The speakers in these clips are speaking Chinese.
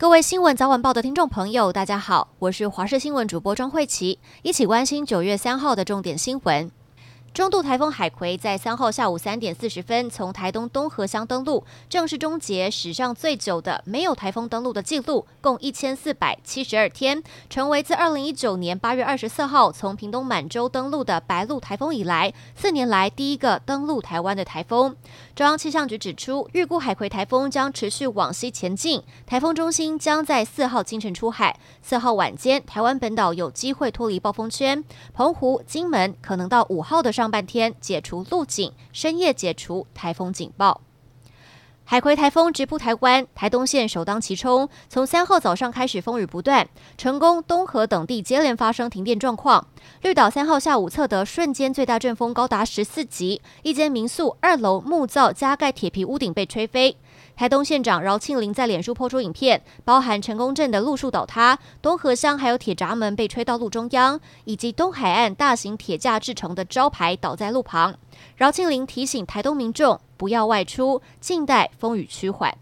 各位新闻早晚报的听众朋友，大家好，我是华视新闻主播庄慧琪，一起关心九月三号的重点新闻。中度台风海葵在三号下午三点四十分从台东东河乡登陆，正式终结史上最久的没有台风登陆的记录，共一千四百七十二天，成为自二零一九年八月二十四号从屏东满洲登陆的白鹿台风以来，四年来第一个登陆台湾的台风。中央气象局指出，预估海葵台风将持续往西前进，台风中心将在四号清晨出海，四号晚间台湾本岛有机会脱离暴风圈，澎湖、金门可能到五号的上半天解除路警，深夜解除台风警报。海葵台风直扑台湾，台东县首当其冲。从三号早上开始，风雨不断，成功、东河等地接连发生停电状况。绿岛三号下午测得瞬间最大阵风高达十四级，一间民宿二楼木造加盖铁皮屋顶被吹飞。台东县长饶庆林在脸书抛出影片，包含成功镇的路树倒塌、东河乡还有铁闸门被吹到路中央，以及东海岸大型铁架制成的招牌倒在路旁。饶庆林提醒台东民众不要外出，静待风雨趋缓。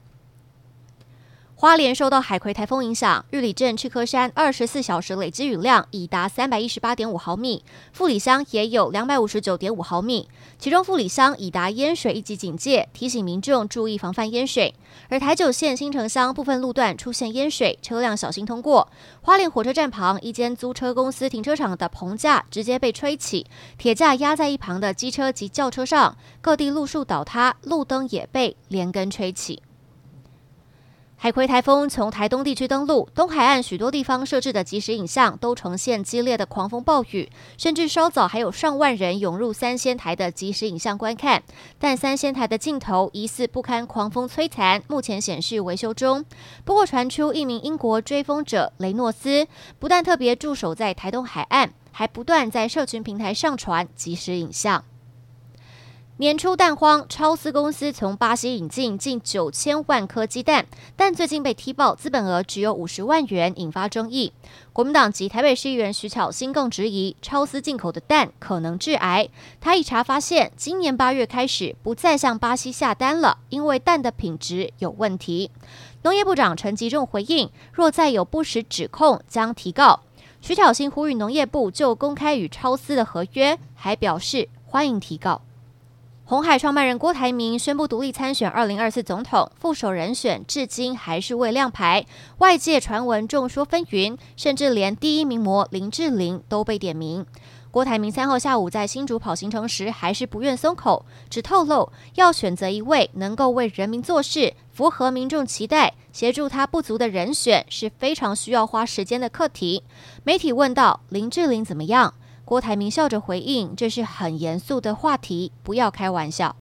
花莲受到海葵台风影响，玉里镇赤科山二十四小时累积雨量已达三百一十八点五毫米，富里乡也有两百五十九点五毫米，其中富里乡已达淹水一级警戒，提醒民众注意防范淹水。而台九线新城乡部分路段出现淹水，车辆小心通过。花莲火车站旁一间租车公司停车场的棚架直接被吹起，铁架压在一旁的机车及轿车上，各地路树倒塌，路灯也被连根吹起。海葵台风从台东地区登陆，东海岸许多地方设置的即时影像都呈现激烈的狂风暴雨，甚至稍早还有上万人涌入三仙台的即时影像观看。但三仙台的镜头疑似不堪狂风摧残，目前显示维修中。不过传出一名英国追风者雷诺斯，不但特别驻守在台东海岸，还不断在社群平台上传即时影像。年初蛋荒，超丝公司从巴西引进近九千万颗鸡蛋，但最近被踢爆资本额只有五十万元，引发争议。国民党籍台北市议员徐巧芯更质疑超丝进口的蛋可能致癌。他一查发现，今年八月开始不再向巴西下单了，因为蛋的品质有问题。农业部长陈吉仲回应，若再有不实指控，将提告。徐巧芯呼吁农业部就公开与超丝的合约，还表示欢迎提告。红海创办人郭台铭宣布独立参选二零二四总统，副手人选至今还是未亮牌，外界传闻众说纷纭，甚至连第一名模林志玲都被点名。郭台铭三号下午在新竹跑行程时，还是不愿松口，只透露要选择一位能够为人民做事、符合民众期待、协助他不足的人选，是非常需要花时间的课题。媒体问到林志玲怎么样？郭台铭笑着回应：“这是很严肃的话题，不要开玩笑。”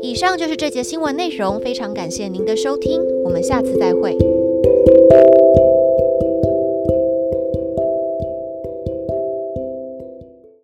以上就是这节新闻内容，非常感谢您的收听，我们下次再会。